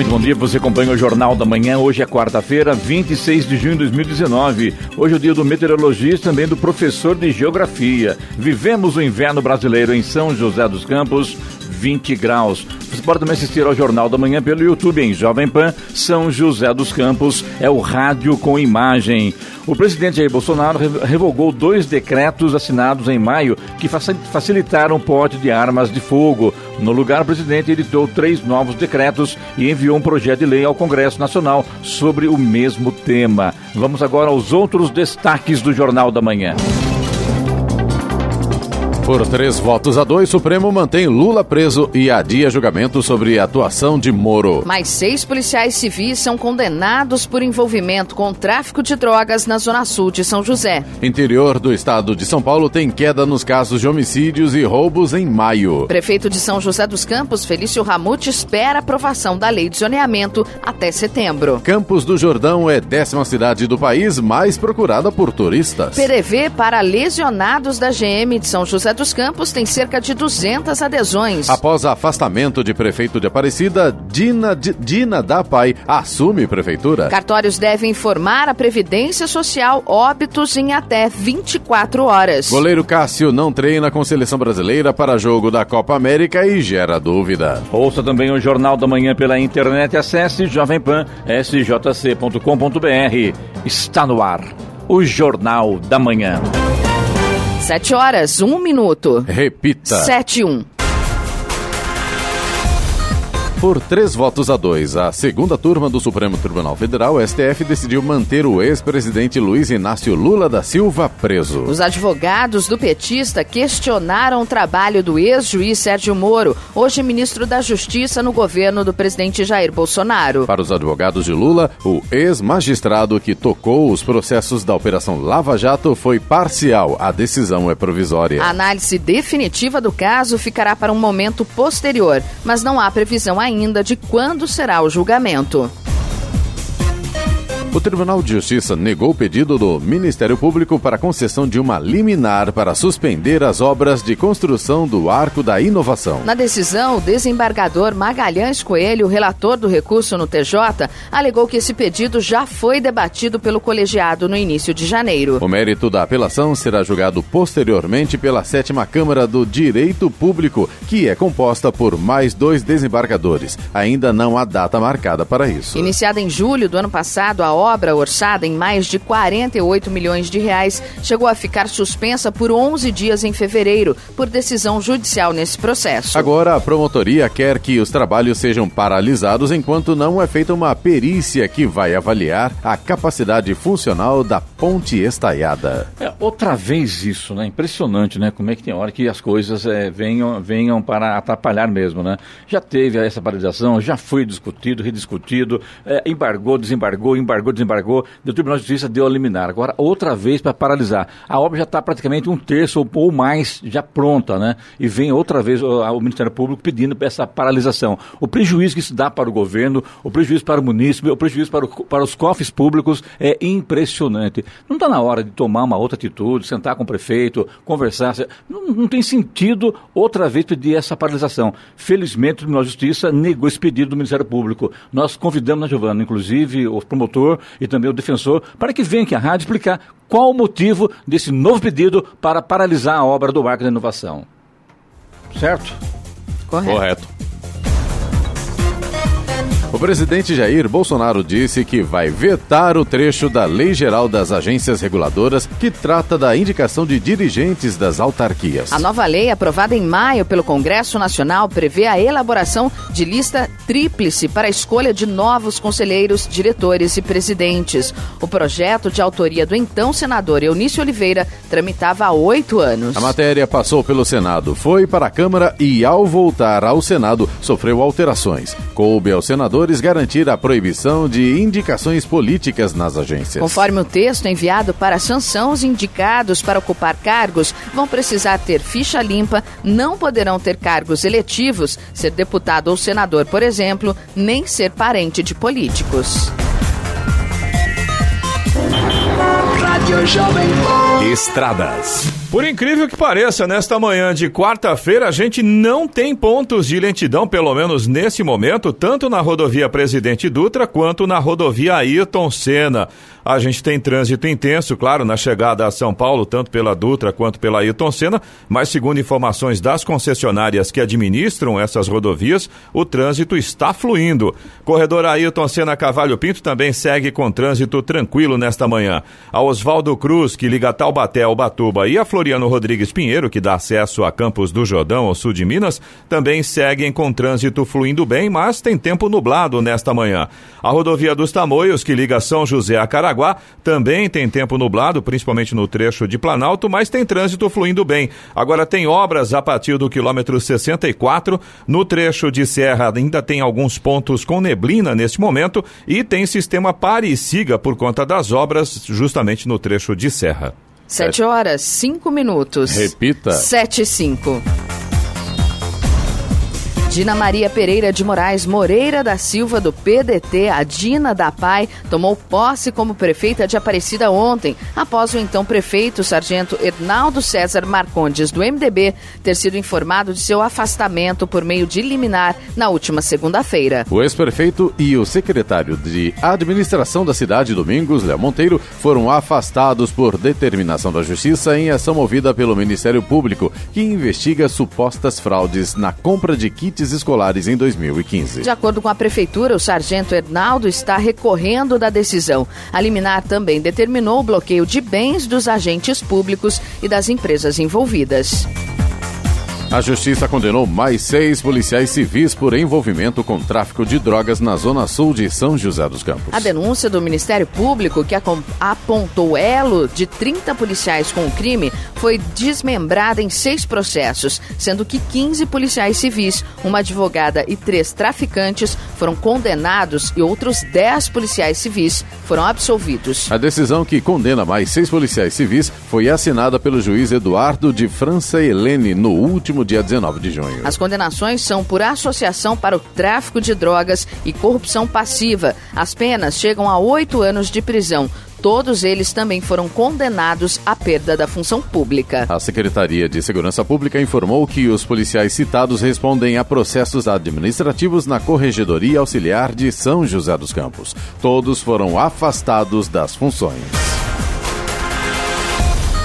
Muito bom dia, você acompanha o Jornal da Manhã. Hoje é quarta-feira, 26 de junho de 2019. Hoje é o dia do meteorologista também do professor de geografia. Vivemos o inverno brasileiro em São José dos Campos, 20 graus. Você pode também assistir ao Jornal da Manhã pelo YouTube em Jovem Pan, São José dos Campos. É o rádio com imagem. O presidente Jair Bolsonaro revogou dois decretos assinados em maio que facilitaram o porte de armas de fogo. No lugar, o presidente editou três novos decretos e enviou um projeto de lei ao Congresso Nacional sobre o mesmo tema. Vamos agora aos outros destaques do Jornal da Manhã. Por três votos a dois, Supremo mantém Lula preso e adia julgamento sobre atuação de Moro. Mais seis policiais civis são condenados por envolvimento com tráfico de drogas na Zona Sul de São José. Interior do estado de São Paulo tem queda nos casos de homicídios e roubos em maio. Prefeito de São José dos Campos, Felício Ramute, espera aprovação da lei de zoneamento até setembro. Campos do Jordão é décima cidade do país mais procurada por turistas. PDV para lesionados da GM de São José dos Campos tem cerca de 200 adesões. Após afastamento de prefeito de Aparecida, Dina, Dina da Pai assume prefeitura. Cartórios devem informar a Previdência Social óbitos em até 24 horas. Goleiro Cássio não treina com seleção brasileira para jogo da Copa América e gera dúvida. Ouça também o Jornal da Manhã pela internet. Acesse Jovem Pan sjc.com.br. Está no ar o Jornal da Manhã. Sete horas, um minuto. Repita. Sete, um. Por três votos a dois, a segunda turma do Supremo Tribunal Federal, STF, decidiu manter o ex-presidente Luiz Inácio Lula da Silva preso. Os advogados do petista questionaram o trabalho do ex-juiz Sérgio Moro, hoje ministro da Justiça no governo do presidente Jair Bolsonaro. Para os advogados de Lula, o ex-magistrado que tocou os processos da Operação Lava Jato foi parcial. A decisão é provisória. A análise definitiva do caso ficará para um momento posterior, mas não há previsão ainda ainda de quando será o julgamento. O Tribunal de Justiça negou o pedido do Ministério Público para a concessão de uma liminar para suspender as obras de construção do Arco da Inovação. Na decisão, o desembargador Magalhães Coelho, relator do recurso no TJ, alegou que esse pedido já foi debatido pelo colegiado no início de janeiro. O mérito da apelação será julgado posteriormente pela sétima Câmara do Direito Público, que é composta por mais dois desembargadores. Ainda não há data marcada para isso. Iniciada em julho do ano passado, a obra, orçada em mais de 48 milhões de reais, chegou a ficar suspensa por 11 dias em fevereiro, por decisão judicial nesse processo. Agora, a promotoria quer que os trabalhos sejam paralisados enquanto não é feita uma perícia que vai avaliar a capacidade funcional da ponte estaiada. É, outra vez isso, né? Impressionante, né? Como é que tem hora que as coisas é, venham, venham para atrapalhar mesmo, né? Já teve essa paralisação, já foi discutido, rediscutido, é, embargou, desembargou, embargou embargou, desembargou, o Tribunal de Justiça deu a liminar. Agora, outra vez para paralisar. A obra já está praticamente um terço ou mais já pronta, né? E vem outra vez o, o Ministério Público pedindo essa paralisação. O prejuízo que isso dá para o governo, o prejuízo para o município, o prejuízo para, o, para os cofres públicos é impressionante. Não está na hora de tomar uma outra atitude, sentar com o prefeito, conversar. Não, não tem sentido outra vez pedir essa paralisação. Felizmente, o Tribunal de Justiça negou esse pedido do Ministério Público. Nós convidamos, né, Giovana, inclusive o promotor e também o defensor, para que venha aqui à rádio explicar qual o motivo desse novo pedido para paralisar a obra do Arco da Inovação. Certo? Correto. Correto. O presidente Jair Bolsonaro disse que vai vetar o trecho da Lei Geral das Agências Reguladoras que trata da indicação de dirigentes das autarquias. A nova lei, aprovada em maio pelo Congresso Nacional, prevê a elaboração de lista tríplice para a escolha de novos conselheiros, diretores e presidentes. O projeto de autoria do então senador Eunício Oliveira tramitava há oito anos. A matéria passou pelo Senado, foi para a Câmara e, ao voltar ao Senado, sofreu alterações. Coube ao senador garantir a proibição de indicações políticas nas agências. Conforme o texto enviado para a sanção, os indicados para ocupar cargos vão precisar ter ficha limpa, não poderão ter cargos eletivos, ser deputado ou senador, por exemplo, nem ser parente de políticos. Estradas. Por incrível que pareça, nesta manhã de quarta-feira a gente não tem pontos de lentidão, pelo menos nesse momento, tanto na rodovia Presidente Dutra quanto na rodovia Ayrton Senna. A gente tem trânsito intenso, claro, na chegada a São Paulo, tanto pela Dutra quanto pela Ayrton Senna, mas segundo informações das concessionárias que administram essas rodovias, o trânsito está fluindo. Corredor Ayrton Senna Cavalho Pinto também segue com trânsito tranquilo nesta manhã. A Oswaldo Cruz, que liga Taubaté ao Batuba, e a Floriano Rodrigues Pinheiro, que dá acesso a Campos do Jordão, ao sul de Minas, também seguem com trânsito fluindo bem, mas tem tempo nublado nesta manhã. A rodovia dos Tamoios, que liga São José a Caraguá, também tem tempo nublado, principalmente no trecho de Planalto, mas tem trânsito fluindo bem. Agora tem obras a partir do quilômetro 64. No trecho de Serra ainda tem alguns pontos com neblina neste momento e tem sistema pare e siga por conta das obras justamente no trecho de Serra. Sete horas, cinco minutos. Repita. Sete e cinco. Dina Maria Pereira de Moraes Moreira da Silva, do PDT, a Dina da Pai, tomou posse como prefeita de Aparecida ontem, após o então prefeito, sargento Hernaldo César Marcondes, do MDB, ter sido informado de seu afastamento por meio de liminar na última segunda-feira. O ex-prefeito e o secretário de administração da cidade, Domingos Léo Monteiro, foram afastados por determinação da Justiça em ação movida pelo Ministério Público, que investiga supostas fraudes na compra de kits escolares em 2015. De acordo com a Prefeitura, o sargento Hernaldo está recorrendo da decisão. A liminar também determinou o bloqueio de bens dos agentes públicos e das empresas envolvidas. A justiça condenou mais seis policiais civis por envolvimento com tráfico de drogas na zona sul de São José dos Campos. A denúncia do Ministério Público, que apontou elo de 30 policiais com o crime, foi desmembrada em seis processos, sendo que 15 policiais civis, uma advogada e três traficantes foram condenados e outros 10 policiais civis foram absolvidos. A decisão que condena mais seis policiais civis foi assinada pelo juiz Eduardo de França Helene no último próximo dia 19 de junho. As condenações são por associação para o tráfico de drogas e corrupção passiva. As penas chegam a oito anos de prisão. Todos eles também foram condenados à perda da função pública. A Secretaria de Segurança Pública informou que os policiais citados respondem a processos administrativos na Corregedoria Auxiliar de São José dos Campos. Todos foram afastados das funções.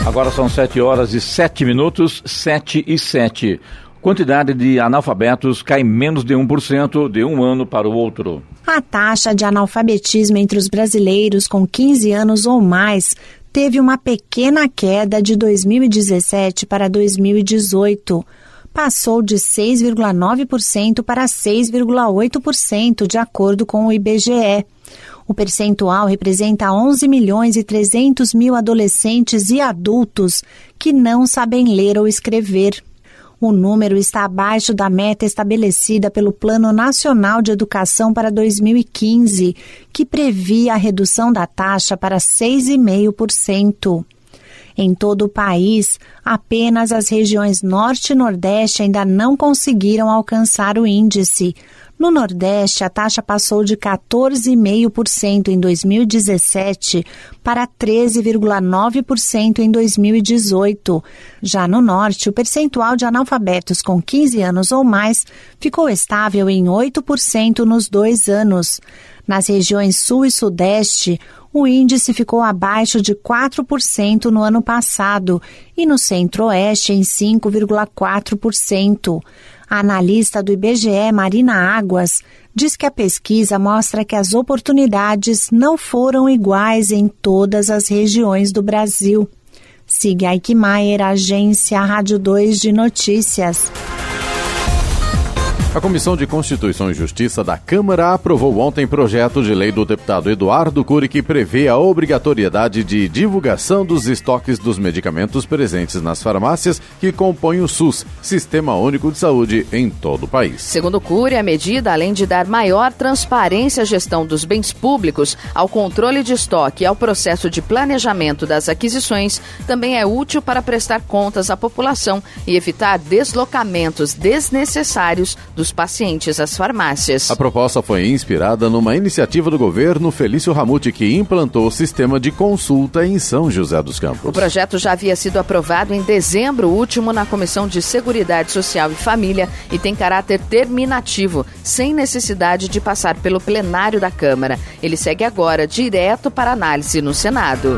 Agora são 7 horas e 7 minutos, 7 e 7. Quantidade de analfabetos cai menos de 1% de um ano para o outro. A taxa de analfabetismo entre os brasileiros com 15 anos ou mais teve uma pequena queda de 2017 para 2018. Passou de 6,9% para 6,8%, de acordo com o IBGE. O percentual representa 11 milhões e 300 mil adolescentes e adultos que não sabem ler ou escrever. O número está abaixo da meta estabelecida pelo Plano Nacional de Educação para 2015, que previa a redução da taxa para 6,5%. Em todo o país, apenas as regiões Norte e Nordeste ainda não conseguiram alcançar o índice, no Nordeste, a taxa passou de 14,5% em 2017 para 13,9% em 2018. Já no Norte, o percentual de analfabetos com 15 anos ou mais ficou estável em 8% nos dois anos. Nas regiões Sul e Sudeste, o índice ficou abaixo de 4% no ano passado e no Centro-Oeste em 5,4%. A analista do IBGE, Marina Águas, diz que a pesquisa mostra que as oportunidades não foram iguais em todas as regiões do Brasil. Siga Aikmaier, agência Rádio 2 de Notícias. A Comissão de Constituição e Justiça da Câmara aprovou ontem projeto de lei do deputado Eduardo Cury que prevê a obrigatoriedade de divulgação dos estoques dos medicamentos presentes nas farmácias que compõem o SUS, Sistema Único de Saúde, em todo o país. Segundo Cury, a medida, além de dar maior transparência à gestão dos bens públicos, ao controle de estoque e ao processo de planejamento das aquisições, também é útil para prestar contas à população e evitar deslocamentos desnecessários dos dos pacientes às farmácias. A proposta foi inspirada numa iniciativa do governo Felício Ramute, que implantou o sistema de consulta em São José dos Campos. O projeto já havia sido aprovado em dezembro último na Comissão de Seguridade Social e Família e tem caráter terminativo, sem necessidade de passar pelo plenário da Câmara. Ele segue agora direto para análise no Senado.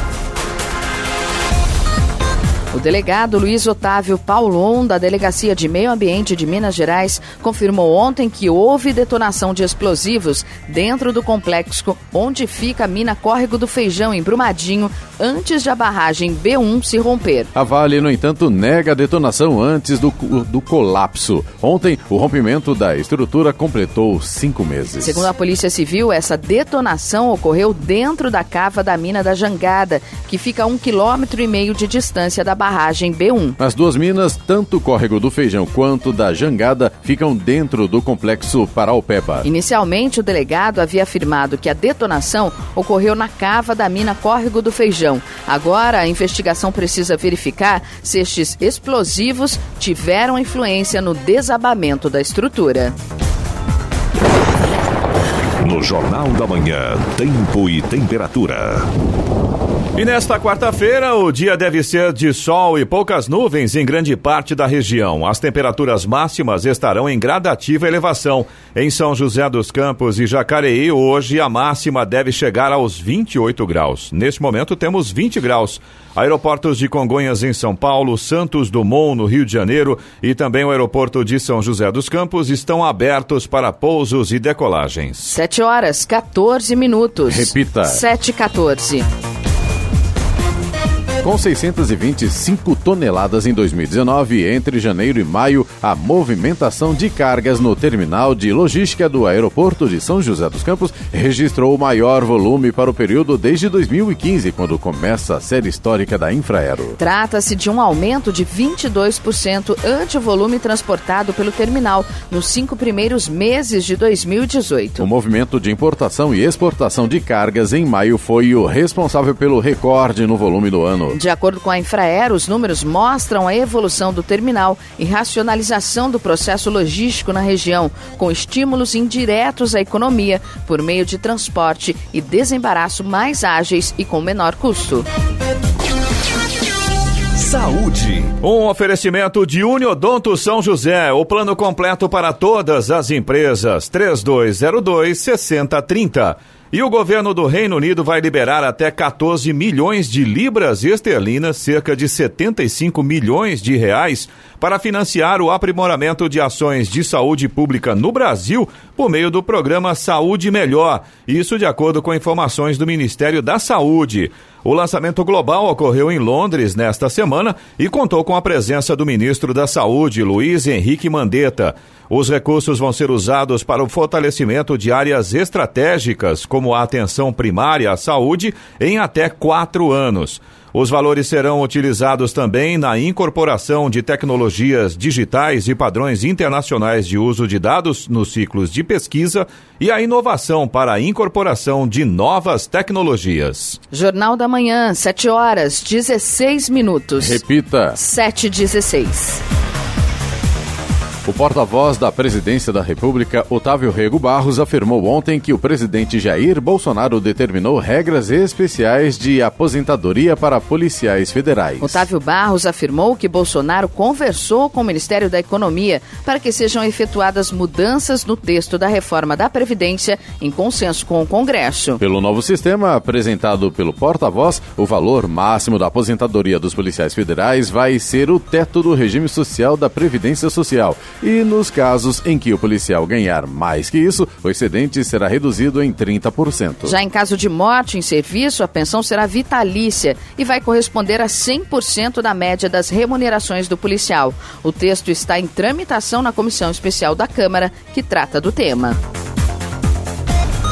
O delegado Luiz Otávio Paulon, da Delegacia de Meio Ambiente de Minas Gerais, confirmou ontem que houve detonação de explosivos dentro do complexo onde fica a mina Córrego do Feijão, em Brumadinho, antes de a barragem B1 se romper. A Vale, no entanto, nega a detonação antes do, do colapso. Ontem, o rompimento da estrutura completou cinco meses. Segundo a Polícia Civil, essa detonação ocorreu dentro da cava da mina da Jangada, que fica a um quilômetro e meio de distância da barragem B1. As duas minas, tanto o córrego do Feijão quanto da Jangada, ficam dentro do complexo Paraupeba. Inicialmente, o delegado havia afirmado que a detonação ocorreu na cava da mina Córrego do Feijão. Agora, a investigação precisa verificar se estes explosivos tiveram influência no desabamento da estrutura. No Jornal da Manhã, Tempo e Temperatura. E nesta quarta-feira, o dia deve ser de sol e poucas nuvens em grande parte da região. As temperaturas máximas estarão em gradativa elevação. Em São José dos Campos e Jacareí, hoje a máxima deve chegar aos 28 graus. Neste momento, temos 20 graus. Aeroportos de Congonhas em São Paulo, Santos Dumont no Rio de Janeiro e também o aeroporto de São José dos Campos estão abertos para pousos e decolagens. 7 horas 14 minutos. Repita. 7 e 14. Com 625 toneladas em 2019, entre janeiro e maio, a movimentação de cargas no terminal de logística do aeroporto de São José dos Campos registrou o maior volume para o período desde 2015, quando começa a série histórica da Infraero. Trata-se de um aumento de 22% ante o volume transportado pelo terminal nos cinco primeiros meses de 2018. O movimento de importação e exportação de cargas em maio foi o responsável pelo recorde no volume do ano. De acordo com a Infraero, os números mostram a evolução do terminal e racionalização do processo logístico na região, com estímulos indiretos à economia por meio de transporte e desembaraço mais ágeis e com menor custo. Saúde. Um oferecimento de Uniodonto São José, o plano completo para todas as empresas. 3202 6030. E o governo do Reino Unido vai liberar até 14 milhões de libras esterlinas, cerca de 75 milhões de reais, para financiar o aprimoramento de ações de saúde pública no Brasil por meio do programa Saúde Melhor. Isso de acordo com informações do Ministério da Saúde. O lançamento global ocorreu em Londres nesta semana e contou com a presença do ministro da Saúde, Luiz Henrique Mandetta. Os recursos vão ser usados para o fortalecimento de áreas estratégicas, como a atenção primária à saúde, em até quatro anos. Os valores serão utilizados também na incorporação de tecnologias digitais e padrões internacionais de uso de dados nos ciclos de pesquisa e a inovação para a incorporação de novas tecnologias. Jornal da Manhã, 7 horas, 16 minutos. Repita. 7 16. O porta-voz da Presidência da República, Otávio Rego Barros, afirmou ontem que o presidente Jair Bolsonaro determinou regras especiais de aposentadoria para policiais federais. Otávio Barros afirmou que Bolsonaro conversou com o Ministério da Economia para que sejam efetuadas mudanças no texto da reforma da Previdência em consenso com o Congresso. Pelo novo sistema apresentado pelo porta-voz, o valor máximo da aposentadoria dos policiais federais vai ser o teto do regime social da Previdência Social e nos casos em que o policial ganhar mais que isso, o excedente será reduzido em 30%. Já em caso de morte em serviço, a pensão será vitalícia e vai corresponder a 100% da média das remunerações do policial. O texto está em tramitação na comissão especial da Câmara que trata do tema.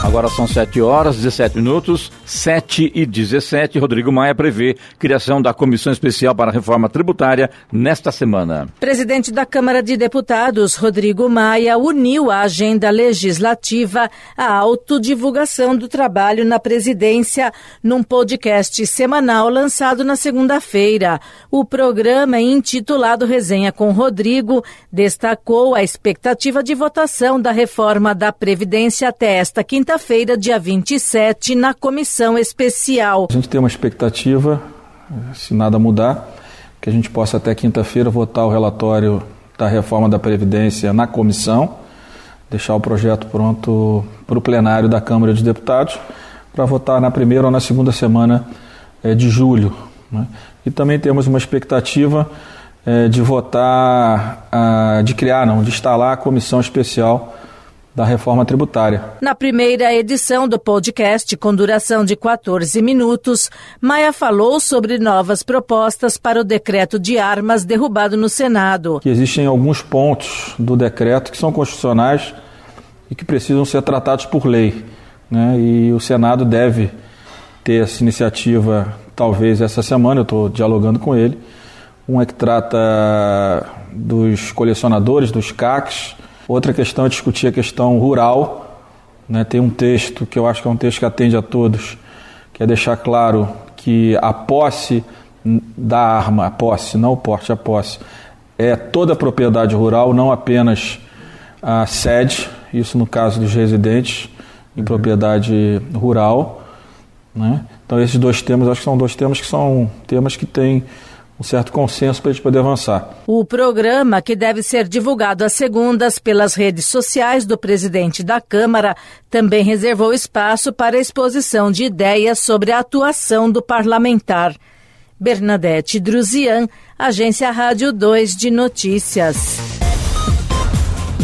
Agora são 7 horas, 17 minutos, 7 e 17. Rodrigo Maia prevê criação da Comissão Especial para a Reforma Tributária nesta semana. Presidente da Câmara de Deputados, Rodrigo Maia, uniu a agenda legislativa à autodivulgação do trabalho na presidência num podcast semanal lançado na segunda-feira. O programa, intitulado Resenha com Rodrigo, destacou a expectativa de votação da reforma da Previdência até esta quinta quinta-feira, dia 27, na comissão especial. A gente tem uma expectativa, se nada mudar, que a gente possa até quinta-feira votar o relatório da reforma da Previdência na comissão, deixar o projeto pronto para o plenário da Câmara dos Deputados, para votar na primeira ou na segunda semana é, de julho. Né? E também temos uma expectativa é, de votar, ah, de criar, não, de instalar a comissão especial da reforma tributária. Na primeira edição do podcast, com duração de 14 minutos, Maia falou sobre novas propostas para o decreto de armas derrubado no Senado. Que existem alguns pontos do decreto que são constitucionais e que precisam ser tratados por lei. Né? E o Senado deve ter essa iniciativa, talvez essa semana, eu estou dialogando com ele. Um é que trata dos colecionadores, dos CACs, Outra questão é discutir a questão rural. Né? Tem um texto que eu acho que é um texto que atende a todos, que é deixar claro que a posse da arma, a posse, não o porte, a posse, é toda a propriedade rural, não apenas a sede, isso no caso dos residentes em propriedade rural. Né? Então, esses dois temas, acho que são dois temas que são temas que têm um certo consenso para a gente poder avançar. O programa, que deve ser divulgado às segundas pelas redes sociais do presidente da Câmara, também reservou espaço para a exposição de ideias sobre a atuação do parlamentar. Bernadette Druzian, Agência Rádio 2 de Notícias.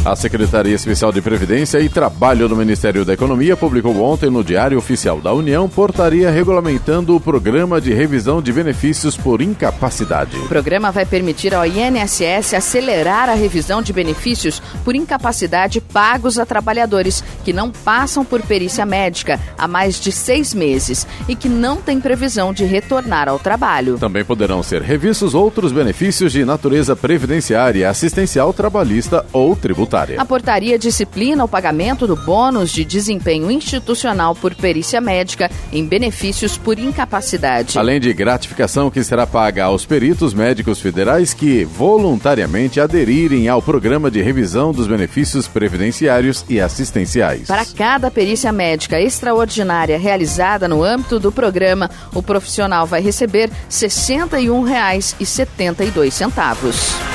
A Secretaria Especial de Previdência e Trabalho do Ministério da Economia publicou ontem no Diário Oficial da União portaria regulamentando o programa de revisão de benefícios por incapacidade. O programa vai permitir ao INSS acelerar a revisão de benefícios por incapacidade pagos a trabalhadores que não passam por perícia médica há mais de seis meses e que não têm previsão de retornar ao trabalho. Também poderão ser revistos outros benefícios de natureza previdenciária, assistencial, trabalhista ou tributária A portaria disciplina o pagamento do bônus de desempenho institucional por perícia médica em benefícios por incapacidade. Além de gratificação que será paga aos peritos médicos federais que voluntariamente aderirem ao programa de revisão dos benefícios previdenciários e assistenciais. Para cada perícia médica extraordinária realizada no âmbito do programa, o profissional vai receber R$ 61,72.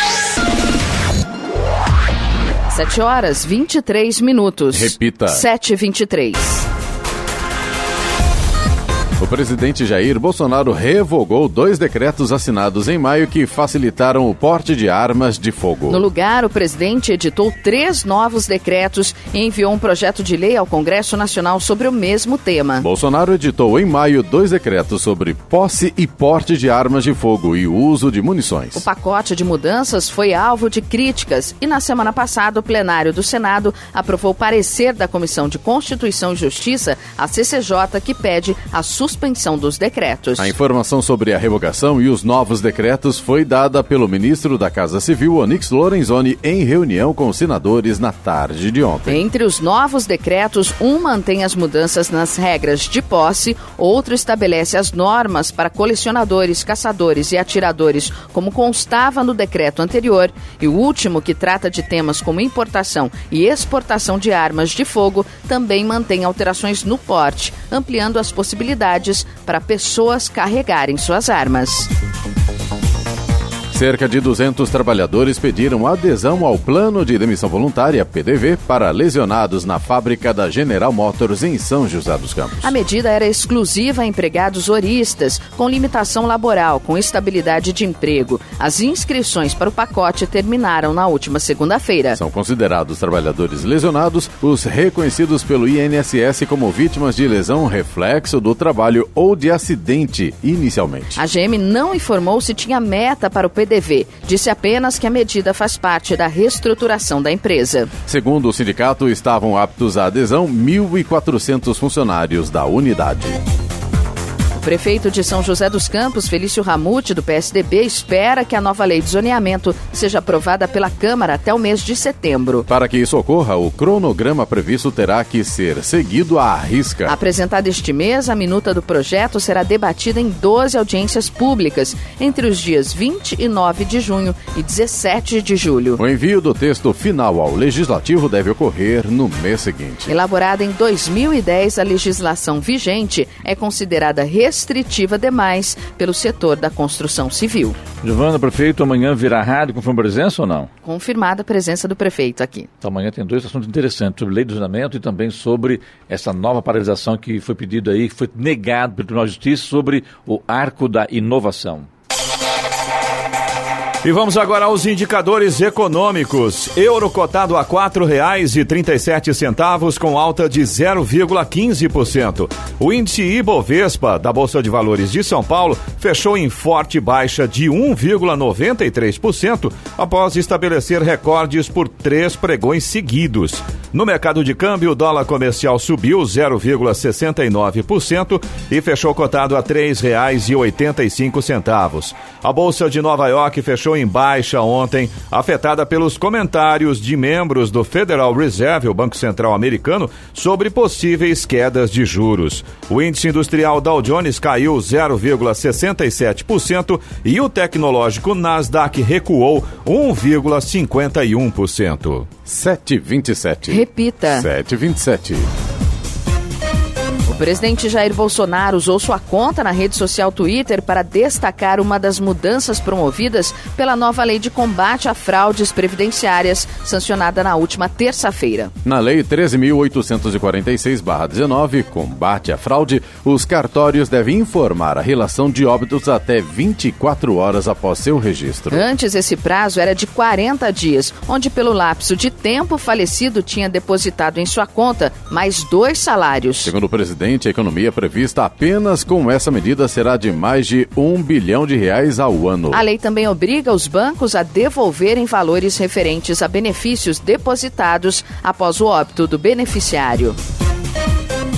7 horas 23 minutos. Repita. 7 e 23 presidente Jair Bolsonaro revogou dois decretos assinados em maio que facilitaram o porte de armas de fogo. No lugar, o presidente editou três novos decretos e enviou um projeto de lei ao Congresso Nacional sobre o mesmo tema. Bolsonaro editou em maio dois decretos sobre posse e porte de armas de fogo e uso de munições. O pacote de mudanças foi alvo de críticas e, na semana passada, o plenário do Senado aprovou parecer da Comissão de Constituição e Justiça, a CCJ, que pede a suspensão dos decretos. A informação sobre a revogação e os novos decretos foi dada pelo ministro da Casa Civil, Onyx Lorenzoni, em reunião com os senadores na tarde de ontem. Entre os novos decretos, um mantém as mudanças nas regras de posse, outro estabelece as normas para colecionadores, caçadores e atiradores, como constava no decreto anterior, e o último, que trata de temas como importação e exportação de armas de fogo, também mantém alterações no porte, ampliando as possibilidades para pessoas carregarem suas armas. Cerca de 200 trabalhadores pediram adesão ao Plano de Demissão Voluntária, PDV, para lesionados na fábrica da General Motors em São José dos Campos. A medida era exclusiva a empregados horistas, com limitação laboral, com estabilidade de emprego. As inscrições para o pacote terminaram na última segunda-feira. São considerados trabalhadores lesionados os reconhecidos pelo INSS como vítimas de lesão reflexo do trabalho ou de acidente, inicialmente. A GM não informou se tinha meta para o PDV Disse apenas que a medida faz parte da reestruturação da empresa. Segundo o sindicato, estavam aptos à adesão 1.400 funcionários da unidade. O prefeito de São José dos Campos, Felício Ramute, do PSDB, espera que a nova lei de zoneamento seja aprovada pela Câmara até o mês de setembro. Para que isso ocorra, o cronograma previsto terá que ser seguido à risca. Apresentada este mês, a minuta do projeto será debatida em 12 audiências públicas, entre os dias 20 e 9 de junho e 17 de julho. O envio do texto final ao Legislativo deve ocorrer no mês seguinte. Elaborada em 2010, a legislação vigente é considerada restritiva demais pelo setor da construção civil. Giovana, prefeito, amanhã virá rádio com presença ou não? Confirmada a presença do prefeito aqui. Então amanhã tem dois assuntos interessantes, sobre lei do zonamento e também sobre essa nova paralisação que foi pedido aí, que foi negado pelo Tribunal de Justiça sobre o arco da inovação. E vamos agora aos indicadores econômicos. Euro cotado a quatro reais e trinta e sete centavos com alta de 0,15%. O índice Ibovespa da Bolsa de Valores de São Paulo fechou em forte baixa de 1,93% após estabelecer recordes por três pregões seguidos. No mercado de câmbio, o dólar comercial subiu 0,69% e fechou cotado a cinco centavos. A Bolsa de Nova York fechou em baixa ontem, afetada pelos comentários de membros do Federal Reserve, o Banco Central Americano, sobre possíveis quedas de juros. O índice industrial Dow Jones caiu 0,67% e o tecnológico Nasdaq recuou 1,51%. 727. Repita. 727. O presidente Jair Bolsonaro usou sua conta na rede social Twitter para destacar uma das mudanças promovidas pela nova lei de combate a fraudes previdenciárias, sancionada na última terça-feira. Na Lei 13.846-19, combate à fraude, os cartórios devem informar a relação de óbitos até 24 horas após seu registro. Antes, esse prazo era de 40 dias, onde, pelo lapso de tempo, o falecido tinha depositado em sua conta mais dois salários. Segundo o presidente, a economia prevista apenas com essa medida será de mais de um bilhão de reais ao ano. A lei também obriga os bancos a devolverem valores referentes a benefícios depositados após o óbito do beneficiário.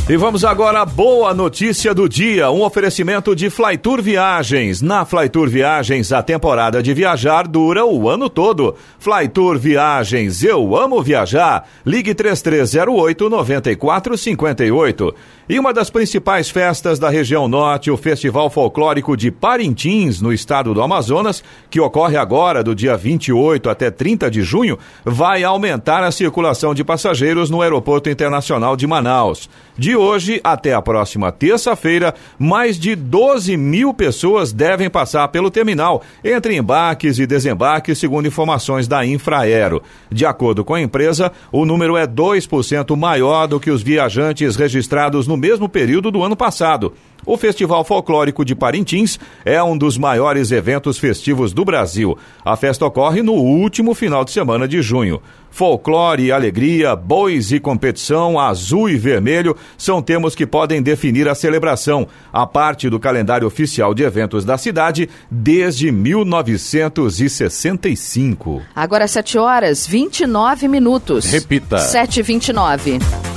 E vamos agora à boa notícia do dia, um oferecimento de Flytour Viagens. Na Flytour Viagens, a temporada de viajar dura o ano todo. Flytour Viagens, eu amo viajar. Ligue 3308 9458. E uma das principais festas da região norte, o Festival Folclórico de Parintins, no estado do Amazonas, que ocorre agora do dia 28 até 30 de junho, vai aumentar a circulação de passageiros no Aeroporto Internacional de Manaus. De hoje até a próxima terça-feira, mais de 12 mil pessoas devem passar pelo terminal, entre embarques e desembarques, segundo informações da Infraero. De acordo com a empresa, o número é 2% maior do que os viajantes registrados no mesmo período do ano passado. O Festival Folclórico de Parintins é um dos maiores eventos festivos do Brasil. A festa ocorre no último final de semana de junho. Folclore e alegria, bois e competição, azul e vermelho são termos que podem definir a celebração, a parte do calendário oficial de eventos da cidade desde 1965. Agora 7 horas 29 minutos. Repita. 7h29.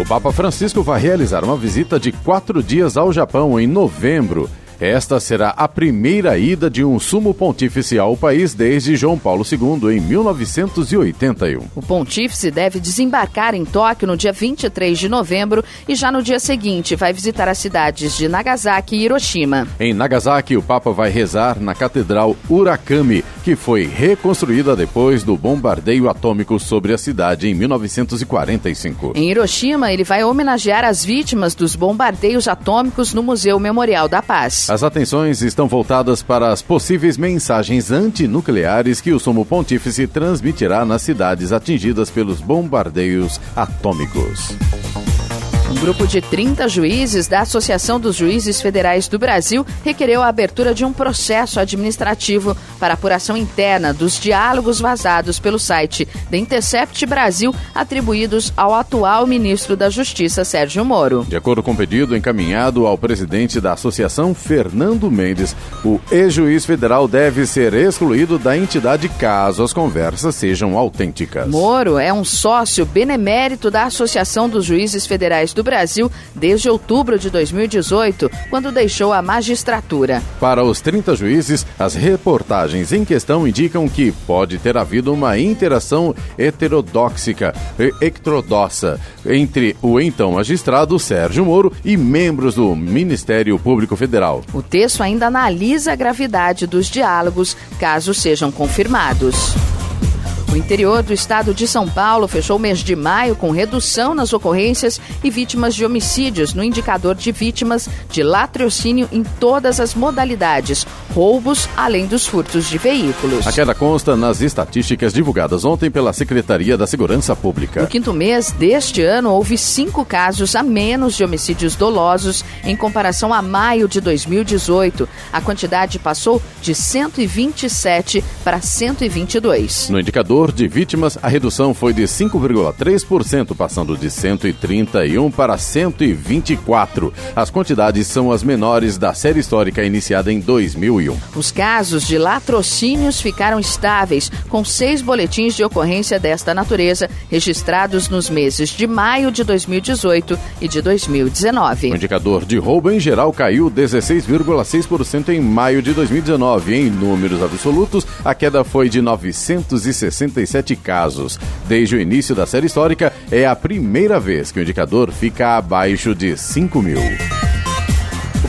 O Papa Francisco vai realizar uma visita de quatro dias ao Japão em novembro. Esta será a primeira ida de um sumo pontífice ao país desde João Paulo II em 1981. O pontífice deve desembarcar em Tóquio no dia 23 de novembro e já no dia seguinte vai visitar as cidades de Nagasaki e Hiroshima. Em Nagasaki, o Papa vai rezar na Catedral Urakami, que foi reconstruída depois do bombardeio atômico sobre a cidade em 1945. Em Hiroshima, ele vai homenagear as vítimas dos bombardeios atômicos no Museu Memorial da Paz. As atenções estão voltadas para as possíveis mensagens antinucleares que o Sumo Pontífice transmitirá nas cidades atingidas pelos bombardeios atômicos. Um grupo de 30 juízes da Associação dos Juízes Federais do Brasil requereu a abertura de um processo administrativo para apuração interna dos diálogos vazados pelo site The Intercept Brasil atribuídos ao atual ministro da Justiça, Sérgio Moro. De acordo com o pedido encaminhado ao presidente da associação, Fernando Mendes, o ex-juiz federal deve ser excluído da entidade caso as conversas sejam autênticas. Moro é um sócio benemérito da Associação dos Juízes Federais do Brasil desde outubro de 2018, quando deixou a magistratura. Para os 30 juízes, as reportagens em questão indicam que pode ter havido uma interação heterodóxica, heterodoxa, entre o então magistrado Sérgio Moro e membros do Ministério Público Federal. O texto ainda analisa a gravidade dos diálogos, caso sejam confirmados. O interior do estado de São Paulo fechou o mês de maio com redução nas ocorrências e vítimas de homicídios no indicador de vítimas de latrocínio em todas as modalidades, roubos, além dos furtos de veículos. A queda consta nas estatísticas divulgadas ontem pela Secretaria da Segurança Pública. No quinto mês deste ano, houve cinco casos a menos de homicídios dolosos em comparação a maio de 2018. A quantidade passou de 127 para 122. No indicador de vítimas, a redução foi de 5,3%, passando de 131 para 124. As quantidades são as menores da série histórica iniciada em 2001. Os casos de latrocínios ficaram estáveis, com seis boletins de ocorrência desta natureza registrados nos meses de maio de 2018 e de 2019. O indicador de roubo em geral caiu 16,6% em maio de 2019. Em números absolutos, a queda foi de 960 67 casos. Desde o início da série histórica, é a primeira vez que o indicador fica abaixo de 5 mil.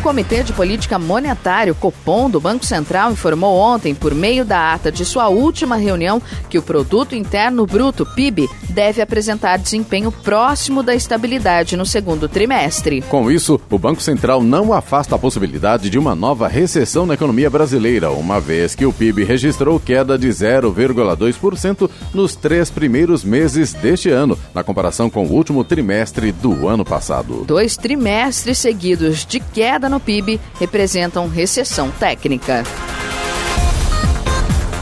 O Comitê de Política Monetária, Copom, do Banco Central, informou ontem, por meio da ata de sua última reunião, que o Produto Interno Bruto, PIB, deve apresentar desempenho próximo da estabilidade no segundo trimestre. Com isso, o Banco Central não afasta a possibilidade de uma nova recessão na economia brasileira, uma vez que o PIB registrou queda de 0,2% nos três primeiros meses deste ano, na comparação com o último trimestre do ano passado. Dois trimestres seguidos de queda no PIB representam recessão técnica.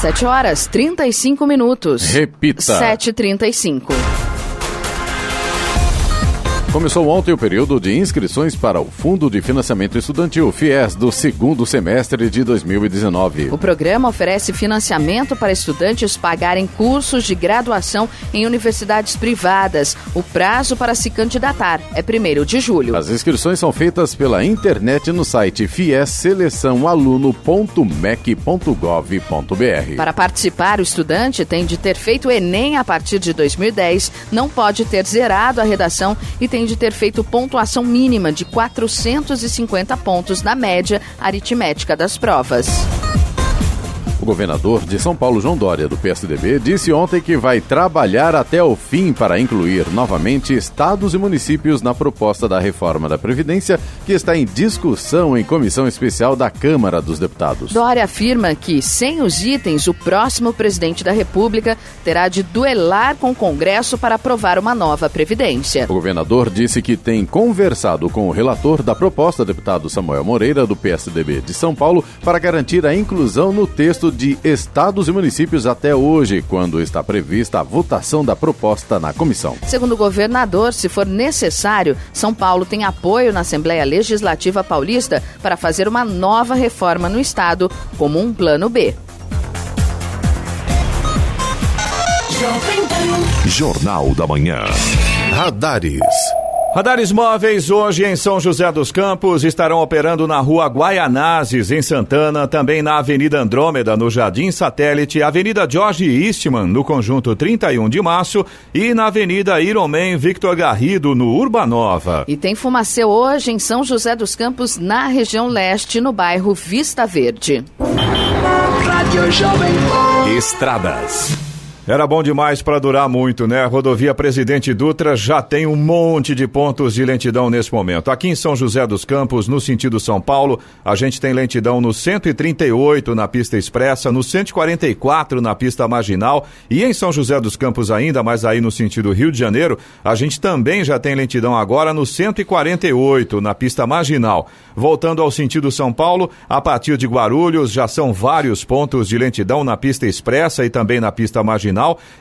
7 horas 35 minutos. Repita. 7h35. Começou ontem o período de inscrições para o Fundo de Financiamento Estudantil FIES do segundo semestre de 2019. O programa oferece financiamento para estudantes pagarem cursos de graduação em universidades privadas. O prazo para se candidatar é 1 de julho. As inscrições são feitas pela internet no site fiesseleçãoaluno.mec.gov.br. Para participar, o estudante tem de ter feito o Enem a partir de 2010, não pode ter zerado a redação e tem tem de ter feito pontuação mínima de 450 pontos na média aritmética das provas. O governador de São Paulo, João Dória, do PSDB, disse ontem que vai trabalhar até o fim para incluir novamente estados e municípios na proposta da reforma da Previdência, que está em discussão em comissão especial da Câmara dos Deputados. Dória afirma que, sem os itens, o próximo presidente da República terá de duelar com o Congresso para aprovar uma nova Previdência. O governador disse que tem conversado com o relator da proposta, deputado Samuel Moreira, do PSDB de São Paulo, para garantir a inclusão no texto de estados e municípios até hoje, quando está prevista a votação da proposta na comissão. Segundo o governador, se for necessário, São Paulo tem apoio na Assembleia Legislativa Paulista para fazer uma nova reforma no estado, como um plano B. Jornal da Manhã. Radares. Radares móveis hoje em São José dos Campos estarão operando na rua Guaianazes, em Santana, também na Avenida Andrômeda, no Jardim Satélite, Avenida Jorge Eastman, no conjunto 31 de março, e na Avenida Ironman Victor Garrido, no Urbanova. E tem fumaceu hoje em São José dos Campos, na região leste, no bairro Vista Verde. Estradas. Era bom demais para durar muito, né? A rodovia Presidente Dutra já tem um monte de pontos de lentidão nesse momento. Aqui em São José dos Campos, no sentido São Paulo, a gente tem lentidão no 138 na pista expressa, no 144 na pista marginal e em São José dos Campos ainda, mas aí no sentido Rio de Janeiro, a gente também já tem lentidão agora no 148 na pista marginal. Voltando ao sentido São Paulo, a partir de Guarulhos já são vários pontos de lentidão na pista expressa e também na pista marginal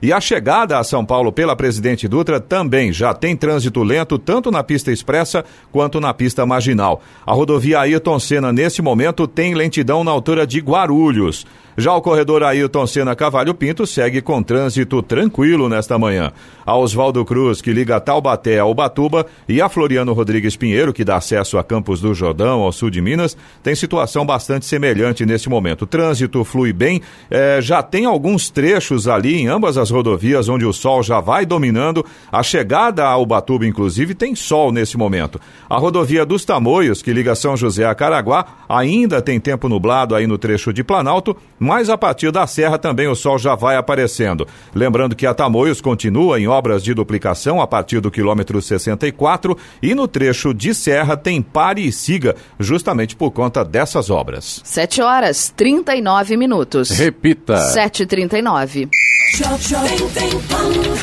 e a chegada a São Paulo pela Presidente Dutra também já tem trânsito lento tanto na pista expressa quanto na pista marginal. A rodovia Ayrton Senna nesse momento tem lentidão na altura de Guarulhos. Já o corredor Ailton Senna Cavalho Pinto segue com trânsito tranquilo nesta manhã. A Oswaldo Cruz, que liga Taubaté ao Batuba, e a Floriano Rodrigues Pinheiro, que dá acesso a Campos do Jordão, ao sul de Minas, tem situação bastante semelhante nesse momento. O trânsito flui bem, é, já tem alguns trechos ali em ambas as rodovias onde o sol já vai dominando. A chegada ao Batuba, inclusive, tem sol nesse momento. A rodovia dos Tamoios, que liga São José a Caraguá, ainda tem tempo nublado aí no trecho de Planalto, mas a partir da Serra também o sol já vai aparecendo. Lembrando que a Tamoios continua em obras de duplicação a partir do quilômetro 64 e no trecho de Serra tem pare e siga, justamente por conta dessas obras. 7 horas 39 minutos. Repita. 7h39.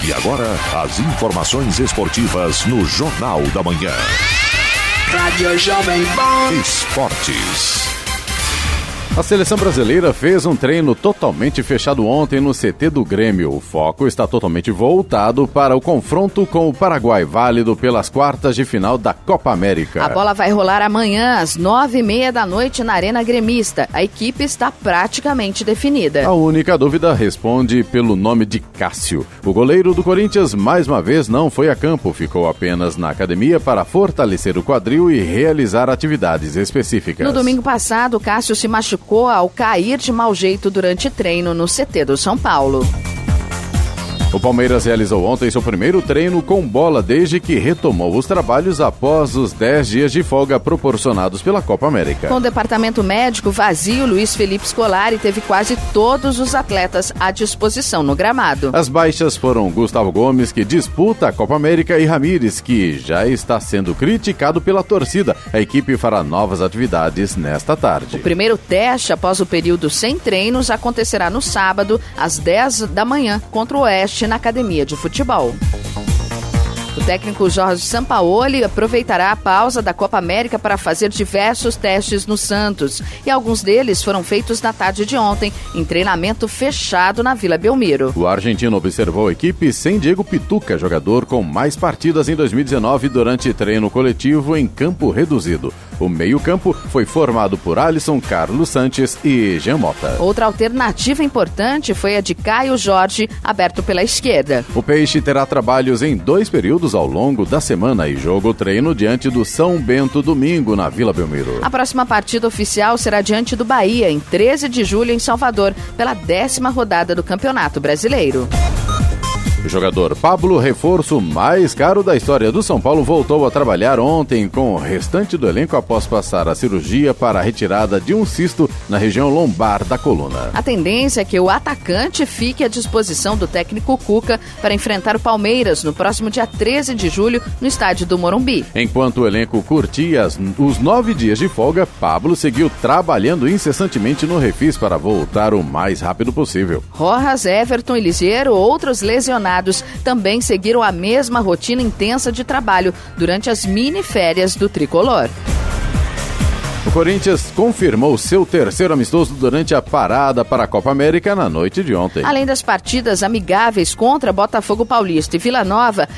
E agora, as informações esportivas no Jornal da Manhã. Rádio Jovem Pan. Esportes. A seleção brasileira fez um treino totalmente fechado ontem no CT do Grêmio. O foco está totalmente voltado para o confronto com o Paraguai, válido pelas quartas de final da Copa América. A bola vai rolar amanhã às nove e meia da noite na Arena Gremista. A equipe está praticamente definida. A única dúvida responde pelo nome de Cássio. O goleiro do Corinthians mais uma vez não foi a campo, ficou apenas na academia para fortalecer o quadril e realizar atividades específicas. No domingo passado, Cássio se machucou ao cair de mau jeito durante treino no CT do São Paulo. O Palmeiras realizou ontem seu primeiro treino com bola desde que retomou os trabalhos após os 10 dias de folga proporcionados pela Copa América. Com o departamento médico vazio, Luiz Felipe Scolari teve quase todos os atletas à disposição no gramado. As baixas foram Gustavo Gomes, que disputa a Copa América, e Ramires, que já está sendo criticado pela torcida. A equipe fará novas atividades nesta tarde. O primeiro teste após o período sem treinos acontecerá no sábado, às 10 da manhã, contra o Oeste na academia de futebol. O técnico Jorge Sampaoli aproveitará a pausa da Copa América para fazer diversos testes no Santos. E alguns deles foram feitos na tarde de ontem, em treinamento fechado na Vila Belmiro. O argentino observou a equipe sem Diego Pituca, jogador com mais partidas em 2019 durante treino coletivo em campo reduzido. O meio-campo foi formado por Alisson, Carlos Sanches e Jean Mota. Outra alternativa importante foi a de Caio Jorge, aberto pela esquerda. O Peixe terá trabalhos em dois períodos ao longo da semana e jogo treino diante do São Bento domingo na Vila Belmiro. A próxima partida oficial será diante do Bahia, em 13 de julho, em Salvador, pela décima rodada do Campeonato Brasileiro. O jogador Pablo, reforço mais caro da história do São Paulo, voltou a trabalhar ontem com o restante do elenco após passar a cirurgia para a retirada de um cisto na região lombar da coluna. A tendência é que o atacante fique à disposição do técnico Cuca para enfrentar o Palmeiras no próximo dia 13 de julho no estádio do Morumbi. Enquanto o elenco curtia os nove dias de folga, Pablo seguiu trabalhando incessantemente no refis para voltar o mais rápido possível. Rojas, Everton e Ligeiro, outros lesionados também seguiram a mesma rotina intensa de trabalho durante as mini férias do tricolor. O Corinthians confirmou seu terceiro amistoso durante a parada para a Copa América na noite de ontem. Além das partidas amigáveis contra Botafogo Paulista e Vila Nova,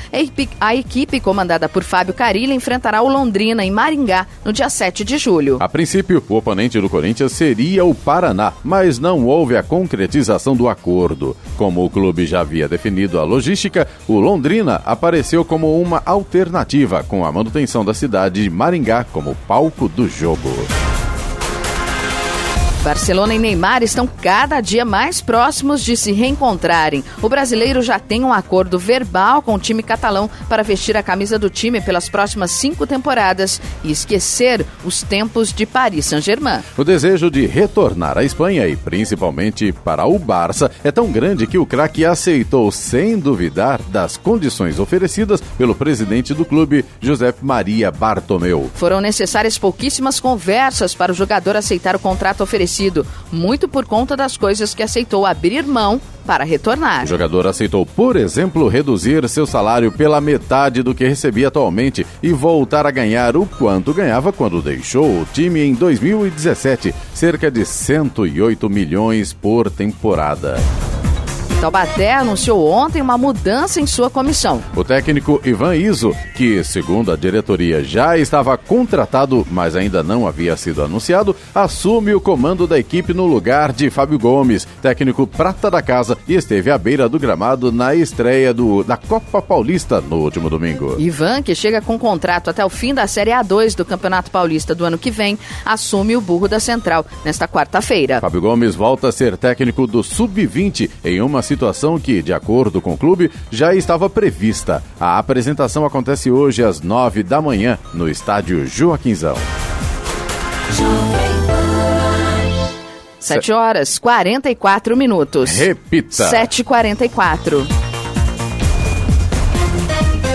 a equipe comandada por Fábio Carilli enfrentará o Londrina em Maringá no dia 7 de julho. A princípio, o oponente do Corinthians seria o Paraná, mas não houve a concretização do acordo. Como o clube já havia definido a logística, o Londrina apareceu como uma alternativa, com a manutenção da cidade de Maringá como palco do jogo. Hollywood. Barcelona e Neymar estão cada dia mais próximos de se reencontrarem. O brasileiro já tem um acordo verbal com o time catalão para vestir a camisa do time pelas próximas cinco temporadas e esquecer os tempos de Paris Saint-Germain. O desejo de retornar à Espanha e principalmente para o Barça é tão grande que o craque aceitou sem duvidar das condições oferecidas pelo presidente do clube, José Maria Bartomeu. Foram necessárias pouquíssimas conversas para o jogador aceitar o contrato oferecido muito por conta das coisas que aceitou abrir mão para retornar. O jogador aceitou, por exemplo, reduzir seu salário pela metade do que recebia atualmente e voltar a ganhar o quanto ganhava quando deixou o time em 2017, cerca de 108 milhões por temporada. Taubaté anunciou ontem uma mudança em sua comissão. O técnico Ivan Iso, que, segundo a diretoria, já estava contratado, mas ainda não havia sido anunciado, assume o comando da equipe no lugar de Fábio Gomes, técnico prata da casa, e esteve à beira do gramado na estreia do, da Copa Paulista no último domingo. Ivan, que chega com contrato até o fim da Série A2 do Campeonato Paulista do ano que vem, assume o burro da Central nesta quarta-feira. Fábio Gomes volta a ser técnico do Sub-20 em uma situação que, de acordo com o clube, já estava prevista. A apresentação acontece hoje às nove da manhã no estádio Joaquinzão. Sete horas, 44 minutos. Repita. 7h44.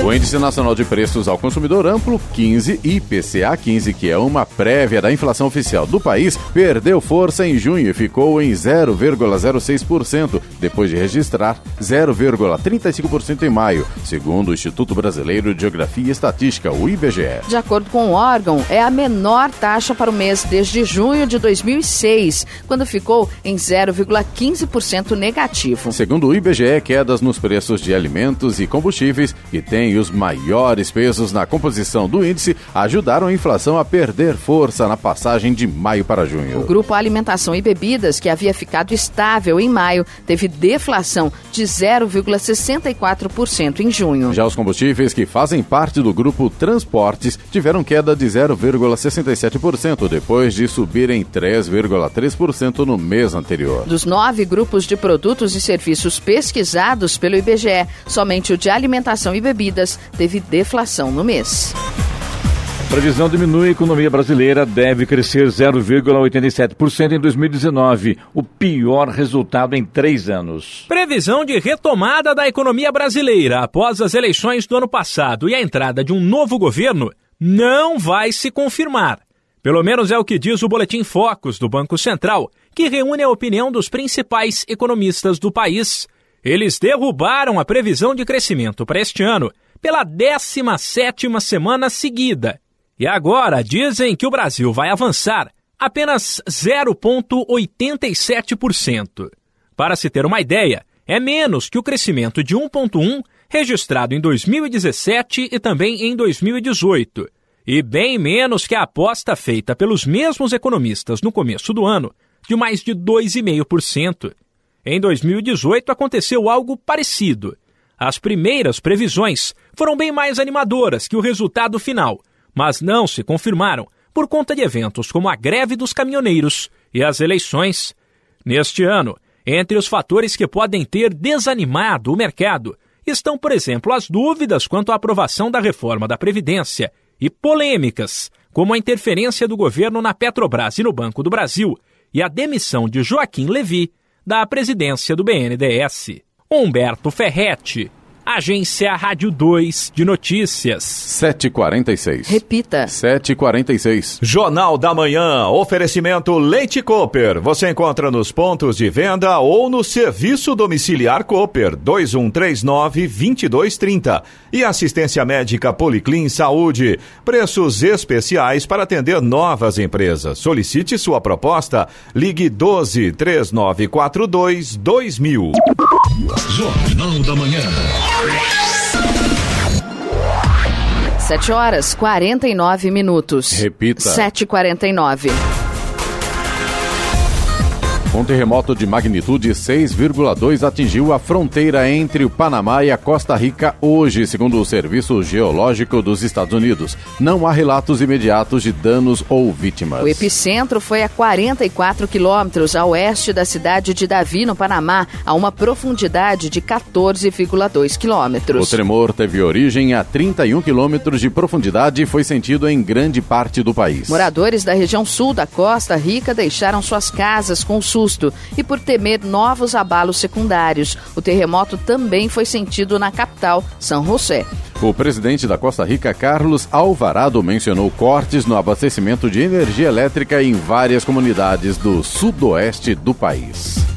O Índice Nacional de Preços ao Consumidor Amplo 15 IPCA 15, que é uma prévia da inflação oficial do país, perdeu força em junho e ficou em 0,06%, depois de registrar 0,35% em maio, segundo o Instituto Brasileiro de Geografia e Estatística, o IBGE. De acordo com o órgão, é a menor taxa para o mês desde junho de 2006, quando ficou em 0,15% negativo. Segundo o IBGE, quedas nos preços de alimentos e combustíveis, que têm os maiores pesos na composição do índice, ajudaram a inflação a perder força na passagem de maio para junho. O grupo Alimentação e Bebidas, que havia ficado estável em maio, teve deflação de 0,64% em junho. Já os combustíveis que fazem parte do grupo Transportes tiveram queda de 0,67% depois de subirem 3,3% no mês anterior. Dos nove grupos de produtos e serviços pesquisados pelo IBGE, somente o de alimentação e bebidas teve deflação no mês. Previsão diminui, a economia brasileira deve crescer 0,87% em 2019, o pior resultado em três anos. Previsão de retomada da economia brasileira após as eleições do ano passado e a entrada de um novo governo não vai se confirmar. Pelo menos é o que diz o Boletim Focus do Banco Central, que reúne a opinião dos principais economistas do país. Eles derrubaram a previsão de crescimento para este ano pela 17ª semana seguida. E agora dizem que o Brasil vai avançar apenas 0,87%. Para se ter uma ideia, é menos que o crescimento de 1,1 registrado em 2017 e também em 2018, e bem menos que a aposta feita pelos mesmos economistas no começo do ano, de mais de 2,5%. Em 2018 aconteceu algo parecido. As primeiras previsões foram bem mais animadoras que o resultado final, mas não se confirmaram por conta de eventos como a greve dos caminhoneiros e as eleições. Neste ano, entre os fatores que podem ter desanimado o mercado estão, por exemplo, as dúvidas quanto à aprovação da reforma da Previdência e polêmicas, como a interferência do governo na Petrobras e no Banco do Brasil e a demissão de Joaquim Levi da presidência do BNDES. Humberto Ferretti, Agência Rádio 2 de Notícias. 746. Repita. 746. Jornal da Manhã. Oferecimento Leite Cooper. Você encontra nos pontos de venda ou no serviço domiciliar Cooper 2139 2230. E assistência médica Policlin Saúde. Preços especiais para atender novas empresas. Solicite sua proposta. Ligue 12 3942 2000. Jornal da Manhã. 7 horas 49 minutos. Repita. 7h49. Um terremoto de magnitude 6,2 atingiu a fronteira entre o Panamá e a Costa Rica hoje, segundo o Serviço Geológico dos Estados Unidos. Não há relatos imediatos de danos ou vítimas. O epicentro foi a 44 quilômetros a oeste da cidade de Davi, no Panamá, a uma profundidade de 14,2 O quilômetros. tremor teve origem a 31 quilômetros de profundidade e foi sentido em grande parte do país. Moradores da região sul da Costa Rica deixaram suas casas com susto e por temer novos abalos secundários. O terremoto também foi sentido na capital, São José. O presidente da Costa Rica, Carlos Alvarado, mencionou cortes no abastecimento de energia elétrica em várias comunidades do sudoeste do país.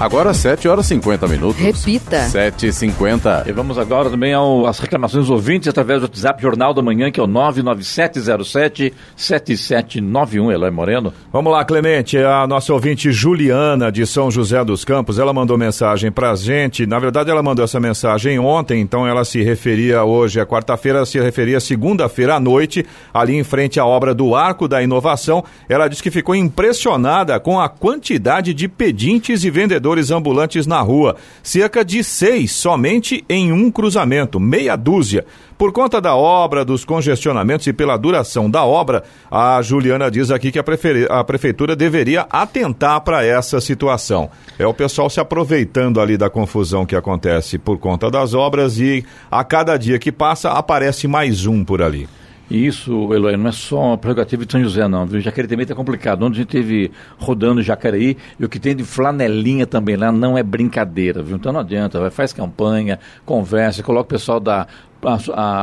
Agora 7 horas e 50 minutos. Repita. 7 e 50 E vamos agora também ao- às reclamações dos ouvintes através do WhatsApp Jornal da Manhã, que é o 99707-7791. Eloy Moreno. Vamos lá, Clemente. A nossa ouvinte Juliana, de São José dos Campos, ela mandou mensagem pra gente. Na verdade, ela mandou essa mensagem ontem, então ela se referia hoje, é quarta-feira, ela se referia segunda-feira à noite, ali em frente à obra do Arco da Inovação. Ela disse que ficou impressionada com a quantidade de pedintes e vendedores ambulantes na rua. Cerca de seis somente em um cruzamento, meia dúzia. Por conta da obra, dos congestionamentos e pela duração da obra, a Juliana diz aqui que a, a prefeitura deveria atentar para essa situação. É o pessoal se aproveitando ali da confusão que acontece por conta das obras e a cada dia que passa aparece mais um por ali. E isso, Eloy, não é só uma prerrogativa de São José, não. Viu? Jacareí também está complicado. Ontem a gente teve rodando Jacareí e o que tem de flanelinha também lá não é brincadeira, viu? Então não adianta, vai, faz campanha, conversa, coloca o pessoal da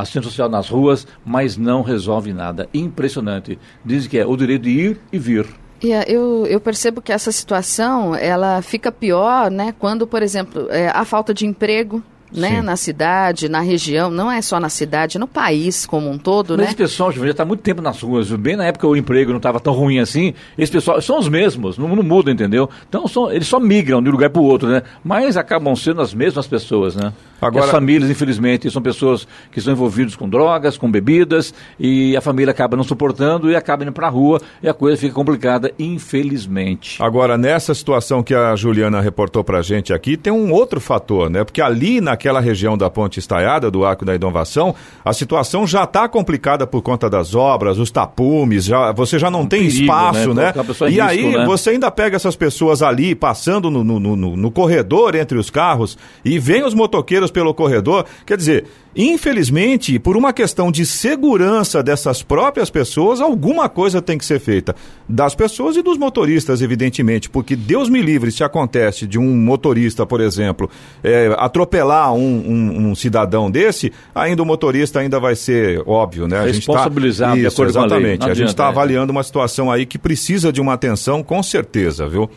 assistência social nas ruas, mas não resolve nada. Impressionante. Dizem que é o direito de ir e vir. E eh, eu, eu percebo que essa situação ela fica pior, né? Quando, por exemplo, eh, há falta de emprego. Né, Sim. na cidade, na região, não é só na cidade, no país como um todo, Mas né? esse pessoal já está muito tempo nas ruas, bem na época o emprego não estava tão ruim assim. Esse pessoal são os mesmos, não, não muda, entendeu? Então são, eles só migram de um lugar para o outro, né? Mas acabam sendo as mesmas pessoas, né? Agora- E as famílias, infelizmente, são pessoas que estão envolvidas com drogas, com bebidas, e a família acaba não suportando e acaba indo para a rua e a coisa fica complicada, infelizmente. Agora, nessa situação que a Juliana reportou pra gente aqui, tem um outro fator, né? Porque ali naquela região da Ponte Estaiada, do Arco da Inovação, a situação já está complicada por conta das obras, os tapumes, já, você já não tem perigo, espaço, né? né? E risco, aí né? você ainda pega essas pessoas ali, passando no, no, no, no corredor entre os carros, e vem os motoqueiros pelo corredor, quer dizer... Infelizmente, por uma questão de segurança dessas próprias pessoas, alguma coisa tem que ser feita. Das pessoas e dos motoristas, evidentemente, porque Deus me livre se acontece de um motorista, por exemplo, é, atropelar um, um- um cidadão desse, ainda o motorista ainda vai ser óbvio, né? A tá- Responsabilizado de Isso, acordo com a lei. exatamente. A gente está é. avaliando uma situação aí que precisa de uma atenção, com certeza, viu?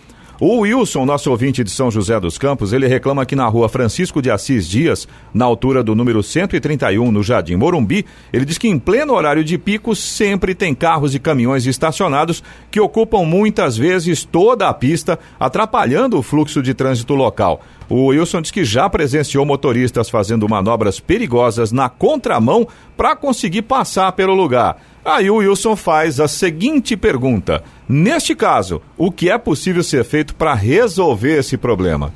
O Wilson, nosso ouvinte de São José dos Campos, ele reclama que na rua Francisco de Assis Dias, na altura do número 131, no Jardim Morumbi, ele diz que em pleno horário de pico sempre tem carros e caminhões estacionados que ocupam muitas vezes toda a pista, atrapalhando o fluxo de trânsito local. O Wilson diz que já presenciou motoristas fazendo manobras perigosas na contramão para conseguir passar pelo lugar. Aí o Wilson faz a seguinte pergunta: Neste caso, o que é possível ser feito para resolver esse problema?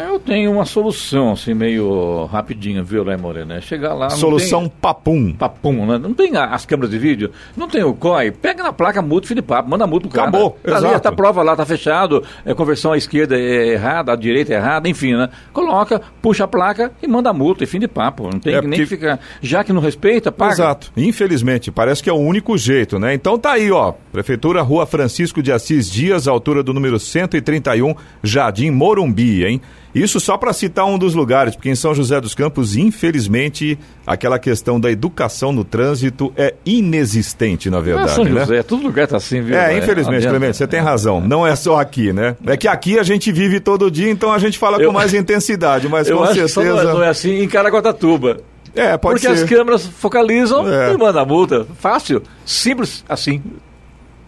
Eu tenho uma solução, assim, meio rapidinha, viu, Lai Moreno? É chegar lá. Solução tem... papum. Papum, né? Não tem as câmeras de vídeo, não tem o COI. Pega na placa, multa, filho de papo, manda multa pro cara. Acabou, tá exato. Ali, tá prova lá, tá fechado, é, conversão à esquerda é errada, à direita é errada, enfim, né? Coloca, puxa a placa e manda multa, e fim de papo. Não tem É, que nem porque- ficar. Já que não respeita, paga. Exato. Infelizmente, parece que é o único jeito, né? Então tá aí, ó. Prefeitura Rua Francisco de Assis Dias, altura do número 131, Jardim Morumbi, hein? Isso só para citar um dos lugares, porque em São José dos Campos, infelizmente, aquela questão da educação no trânsito é inexistente, na Não é verdade, São né? José, todo lugar tá assim, viu? É, infelizmente, adianta. Clemente, você tem razão. Não é só aqui, né? É que aqui a gente vive todo dia, então a gente fala Eu- com mais intensidade, mas Eu com certeza. não é, não é assim em Caraguatatuba. É, pode Porque ser. as câmeras focalizam É. e manda a multa. Fácil, simples assim.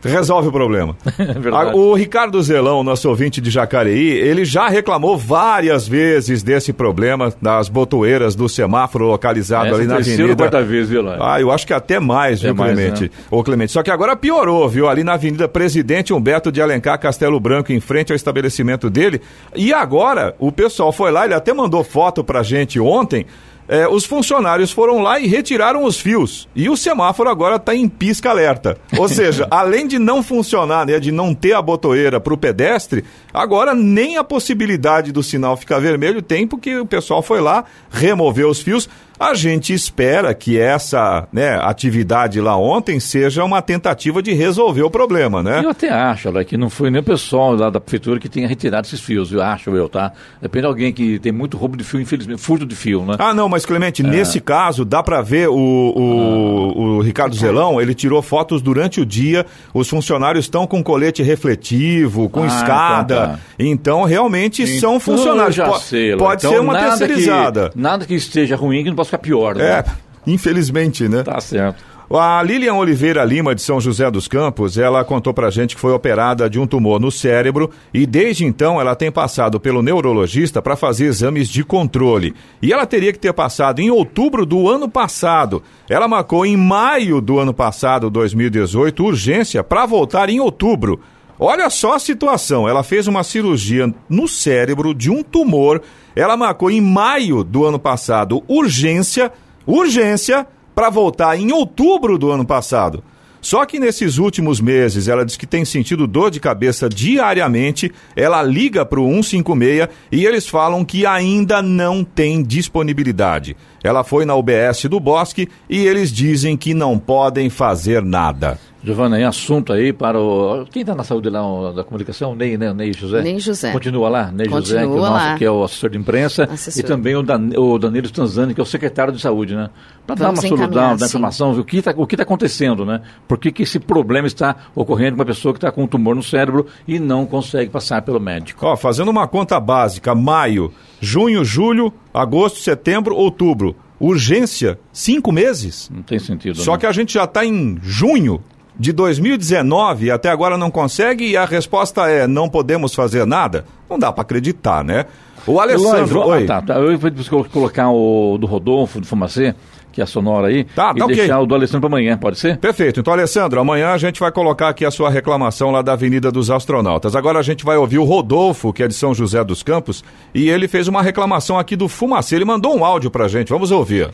Resolve o problema. É o Ricardo Zelão, nosso ouvinte de Jacareí, ele já reclamou várias vezes desse problema das botoeiras do semáforo localizado Essa ali na terceira ou avenida. quarta vez, viu, lá? Ah, eu acho que até mais, viu, É mais, Clemente? né? Ô, Clemente, só que agora piorou, viu? Ali na Avenida Presidente Humberto de Alencar, Castelo Branco, em frente ao estabelecimento dele. E agora, o pessoal foi lá, ele até mandou foto pra gente ontem. É, os funcionários foram lá e retiraram os fios. E o semáforo agora está em pisca-alerta. Ou seja, além de não funcionar, né, de não ter a botoeira para o pedestre, agora nem a possibilidade do sinal ficar vermelho tem, porque o pessoal foi lá, removeu os fios. A gente espera que essa né, atividade lá ontem seja uma tentativa de resolver o problema, né? Eu até acho, Alex, que não foi nem o pessoal lá da prefeitura que tenha retirado esses fios, eu acho eu, tá? Depende de alguém que tem muito roubo de fio, infelizmente, furto de fio, né? Ah, não, mas Clemente, É. nesse caso, dá pra ver o, o, o Ricardo Zelão, ele tirou fotos durante o dia, os funcionários estão com colete refletivo, com Ah, escada, então tá. então realmente são Então, funcionários. eu já Po- sei, pode Então, ser uma nada terceirizada. Que, nada que esteja ruim que não possa ficar pior, né? É, infelizmente, né? Tá certo. A Lilian Oliveira Lima, de São José dos Campos, ela contou pra gente que foi operada de um tumor no cérebro e desde então ela tem passado pelo neurologista para fazer exames de controle. E ela teria que ter passado em outubro do ano passado. Ela marcou em maio do ano passado, 2018, urgência para voltar em outubro. Olha só a situação. Ela fez uma cirurgia no cérebro de um tumor. Ela marcou em maio do ano passado urgência, urgência para voltar em outubro do ano passado. Só que nesses últimos meses ela diz que tem sentido dor de cabeça diariamente. Ela liga para o 156 e eles falam que ainda não tem disponibilidade. Ela foi na UBS do Bosque e eles dizem que não podem fazer nada. Giovana, é assunto aí para o. Quem está na saúde lá da comunicação? Ney, né? Ney José? Ney José. Continua lá? Ney José, que, é o Continua nosso, lá. que é o assessor de imprensa. Assessor. E também o, Dan, o Danilo Stanzani, que é o secretário de saúde, né? Para dar uma solução, dar informação, ver o que está tá acontecendo, né? Por que, que esse problema está ocorrendo com uma pessoa que está com um tumor no cérebro e não consegue passar pelo médico? Ó, fazendo uma conta básica, maio, junho, julho, agosto, setembro, outubro. Urgência, cinco meses? Não tem sentido. Só né? que a gente já está em junho de 2019 e até agora não consegue e a resposta é não podemos fazer nada? Não dá para acreditar, né? O Alessandro, oi. ah, tá, tá. Eu vou colocar o do Rodolfo, do Fumacê, que é a sonora aí, Tá, e tá ok. deixar o do Alessandro para amanhã, pode ser? Perfeito. Então, Alessandro, amanhã a gente vai colocar aqui a sua reclamação lá da Avenida dos Astronautas. Agora a gente vai ouvir o Rodolfo, que é de São José dos Campos, e ele fez uma reclamação aqui do Fumacê. Ele mandou um áudio pra gente. Vamos ouvir.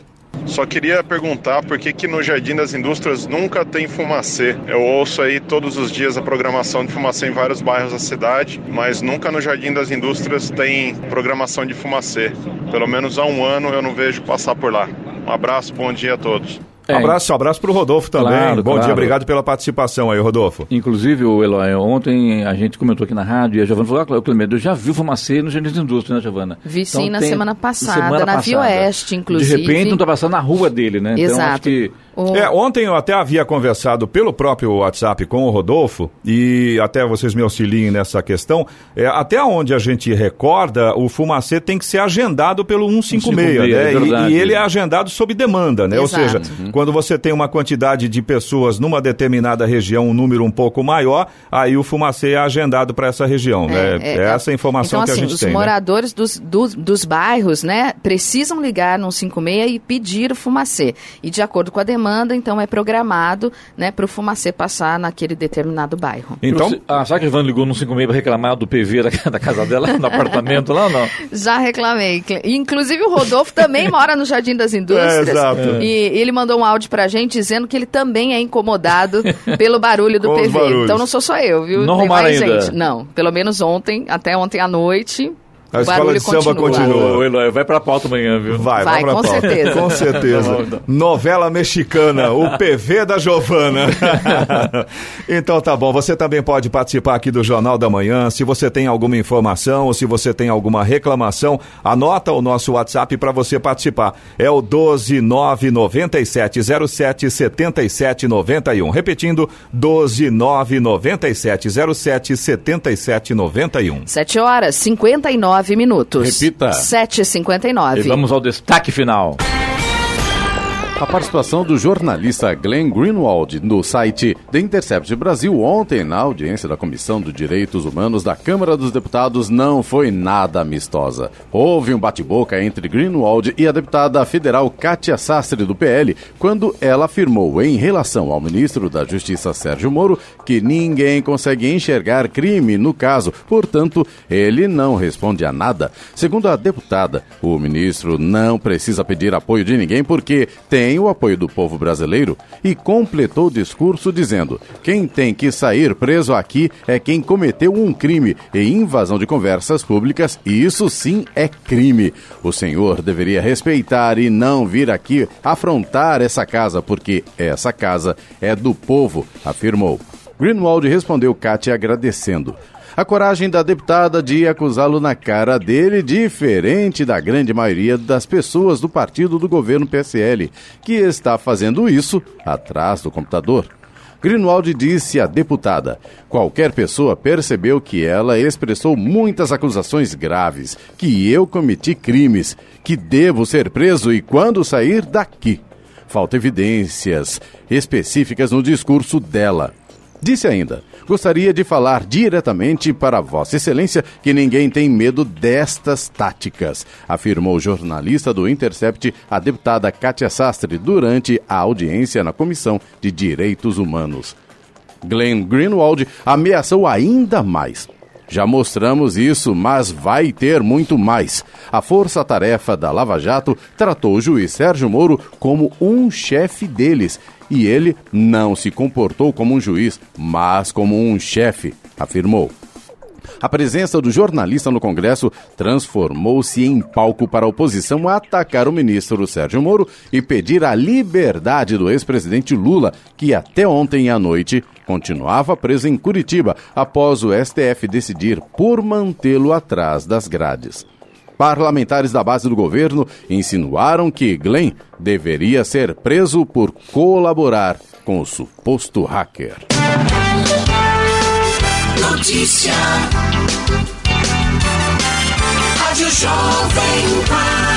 Só queria perguntar por que, que no Jardim das Indústrias nunca tem fumacê. Eu ouço aí todos os dias a programação de fumacê em vários bairros da cidade, mas nunca no Jardim das Indústrias tem programação de fumacê. Pelo menos há um ano eu não vejo passar por lá. Um abraço, bom dia a todos. É, abraço, abraço pro Rodolfo também. Claro, Bom claro. dia, obrigado pela participação aí, Rodolfo. Inclusive, o Eloy, ontem a gente comentou aqui na rádio e a Giovana falou, ah, Clemente, eu já vi o Fumacê no Jardim das Indústrias, né, Giovana? Vi sim na semana passada, na Via Oeste, inclusive. De repente não está passando na rua dele, né? Então, acho Exato. que O- É, ontem eu até havia conversado pelo próprio WhatsApp com o Rodolfo, e até vocês me auxiliem nessa questão. É, até onde a gente recorda, o Fumacê tem que ser agendado pelo 156, 156, né? é E- e, ele é agendado sob demanda, né? Ou Exato. seja, Uhum. Quando você tem uma quantidade de pessoas numa determinada região, um número um pouco maior, aí o fumacê é agendado para essa região, né? É, é essa a informação então, que assim, a gente os tem. né? moradores dos, dos, dos bairros, né, precisam ligar no 56 e pedir o fumacê. E de acordo com a demanda, então é programado, né, para o fumacê passar naquele determinado bairro. Então, ah, será que a Ivan ligou no 56 para reclamar do PV da, da casa dela, no apartamento lá ou não? Já reclamei. Inclusive o Rodolfo também mora no Jardim das Indústrias. É, exato. E ele mandou um áudio pra gente dizendo que ele também é incomodado pelo barulho do PV. Então não sou só eu, viu? Não Tem arrumaram mais ainda? gente. Não, pelo menos ontem, até ontem à noite. A o escola de samba continua. Ô, Eloy, vai pra pauta amanhã, viu? Vai, Vai, vai pra com pauta. certeza. Com certeza. Novela mexicana, o PV da Giovana. então tá bom, você também pode participar aqui do Jornal da Manhã. Se você tem alguma informação ou se você tem alguma reclamação, anota o nosso WhatsApp para você participar. É o 12997077791. Repetindo, 12997077791. 7 horas 59 minutos. Repita. 7h59. E vamos ao destaque final. A participação do jornalista Glenn Greenwald no site The Intercept Brasil ontem na audiência da Comissão de Direitos Humanos da Câmara dos Deputados não foi nada amistosa. Houve um bate-boca entre Greenwald e a deputada federal Kátia Sastre do PL quando ela afirmou em relação ao ministro da Justiça Sérgio Moro que ninguém consegue enxergar crime no caso, portanto, ele não responde a nada. Segundo a deputada, o ministro não precisa pedir apoio de ninguém porque tem o apoio do povo brasileiro e completou o discurso dizendo: quem tem que sair preso aqui é quem cometeu um crime e invasão de conversas públicas, e isso sim é crime. O senhor deveria respeitar e não vir aqui afrontar essa casa, porque essa casa é do povo, afirmou. Greenwald respondeu Kátia agradecendo. A coragem da deputada de acusá-lo na cara dele, diferente da grande maioria das pessoas do partido do governo PSL, que está fazendo isso atrás do computador. Greenwald disse à deputada: qualquer pessoa percebeu que ela expressou muitas acusações graves, que eu cometi crimes, que devo ser preso e quando sair daqui. Falta evidências específicas no discurso dela. Disse ainda: Gostaria de falar diretamente para Vossa Excelência que ninguém tem medo destas táticas, afirmou o jornalista do Intercept, a deputada Kátia Sastre, durante a audiência na Comissão de Direitos Humanos. Glenn Greenwald ameaçou ainda mais. Já mostramos isso, mas vai ter muito mais. A força-tarefa da Lava Jato tratou o juiz Sérgio Moro como um chefe deles e ele não se comportou como um juiz, mas como um chefe, afirmou. A presença do jornalista no Congresso transformou-se em palco para a oposição atacar o ministro Sérgio Moro e pedir a liberdade do ex-presidente Lula, que até ontem à noite continuava preso em Curitiba após o STF decidir por mantê-lo atrás das grades. Parlamentares da base do governo insinuaram que Glenn deveria ser preso por colaborar com o suposto hacker. Notícia. Rádio Jovem Pan.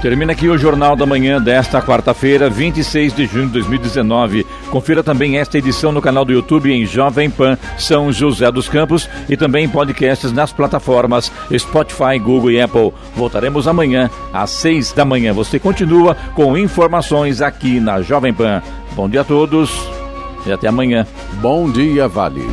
Termina aqui o Jornal da Manhã desta quarta-feira, 26 de junho de 2019. Confira também esta edição no canal do YouTube em Jovem Pan São José dos Campos e também podcasts nas plataformas Spotify, Google e Apple. Voltaremos amanhã às 6 da manhã. Você continua com informações aqui na Jovem Pan. Bom dia a todos e até amanhã. Bom dia, Vale.